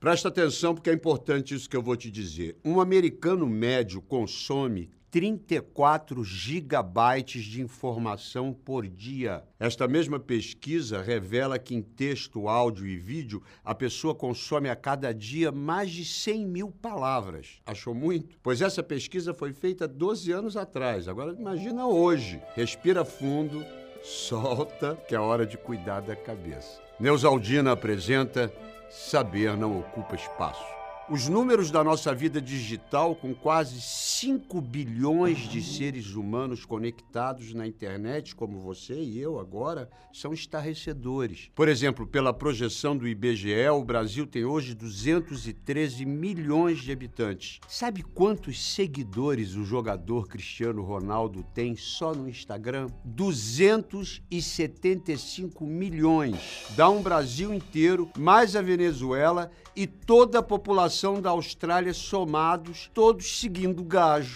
Presta atenção porque é importante isso que eu vou te dizer. Um americano médio consome 34 gigabytes de informação por dia. Esta mesma pesquisa revela que em texto, áudio e vídeo, a pessoa consome a cada dia mais de 100 mil palavras. Achou muito? Pois essa pesquisa foi feita 12 anos atrás. Agora imagina hoje. Respira fundo, solta, que é hora de cuidar da cabeça. Neusaldina apresenta Saber Não Ocupa Espaço. Os números da nossa vida digital, com quase 5 bilhões de seres humanos conectados na internet, como você e eu agora, são estarrecedores. Por exemplo, pela projeção do IBGE, o Brasil tem hoje 213 milhões de habitantes. Sabe quantos seguidores o jogador Cristiano Ronaldo tem só no Instagram? 275 milhões. Dá um Brasil inteiro, mais a Venezuela e toda a população da Austrália somados, todos seguindo o gajo.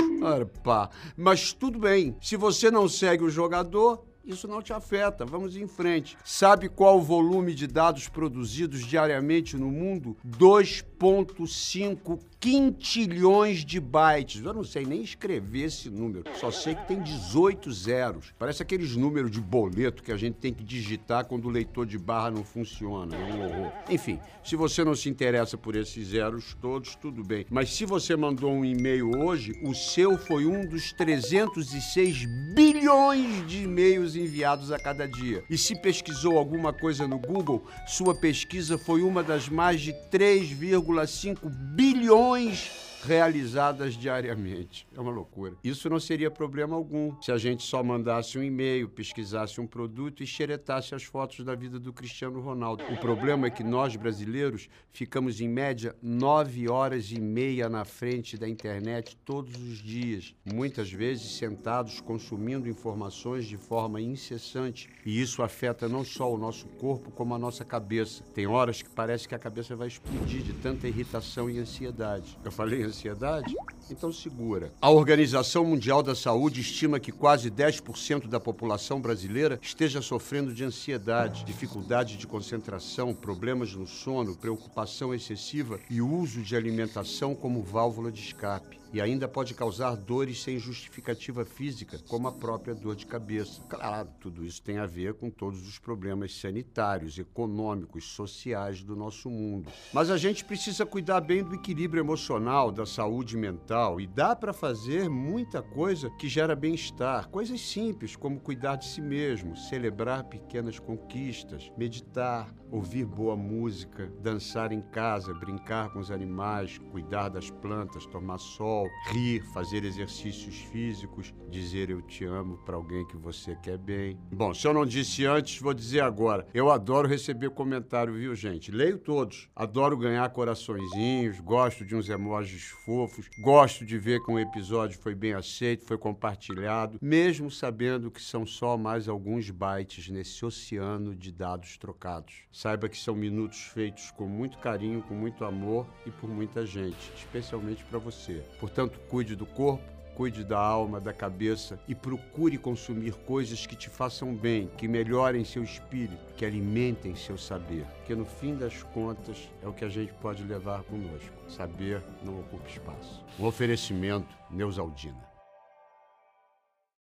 Mas tudo bem, se você não segue o jogador, isso não te afeta. Vamos em frente. Sabe qual o volume de dados produzidos diariamente no mundo? 2,5 quintilhões de bytes. Eu não sei nem escrever esse número. Só sei que tem 18 zeros. Parece aqueles números de boleto que a gente tem que digitar quando o leitor de barra não funciona. É um horror. Enfim, se você não se interessa por esses zeros todos, tudo bem. Mas se você mandou um e-mail hoje, o seu foi um dos 306 bilhões de e-mails enviados a cada dia. E se pesquisou alguma coisa no Google, sua pesquisa foi uma das mais de 3,5 bilhões milhões realizadas diariamente. É uma loucura. Isso não seria problema algum se a gente só mandasse um e-mail, pesquisasse um produto e xeretasse as fotos da vida do Cristiano Ronaldo. O problema é que nós brasileiros ficamos em média nove horas e meia na frente da internet todos os dias, muitas vezes sentados consumindo informações de forma incessante. E isso afeta não só o nosso corpo, como a nossa cabeça. Tem horas que parece que a cabeça vai explodir de tanta irritação e ansiedade. Eu falei ansiedade? Então segura. A Organização Mundial da Saúde estima que quase 10% da população brasileira esteja sofrendo de ansiedade, dificuldade de concentração, problemas no sono, preocupação excessiva e uso de alimentação como válvula de escape e ainda pode causar dores sem justificativa física, como a própria dor de cabeça. Claro, tudo isso tem a ver com todos os problemas sanitários, econômicos, sociais do nosso mundo. Mas a gente precisa cuidar bem do equilíbrio emocional, da saúde mental e dá para fazer muita coisa que gera bem-estar. Coisas simples, como cuidar de si mesmo, celebrar pequenas conquistas, meditar, ouvir boa música, dançar em casa, brincar com os animais, cuidar das plantas, tomar sol rir, fazer exercícios físicos, dizer eu te amo para alguém que você quer bem. Bom, se eu não disse antes, vou dizer agora. Eu adoro receber comentário, viu, gente? Leio todos. Adoro ganhar coraçõezinhos, gosto de uns emojis fofos, gosto de ver que um episódio foi bem aceito, foi compartilhado, mesmo sabendo que são só mais alguns bytes nesse oceano de dados trocados. Saiba que são minutos feitos com muito carinho, com muito amor e por muita gente, especialmente para você. Por Portanto, cuide do corpo, cuide da alma, da cabeça e procure consumir coisas que te façam bem, que melhorem seu espírito, que alimentem seu saber. Que no fim das contas é o que a gente pode levar conosco. Saber não ocupa espaço. Um oferecimento Neusaldina.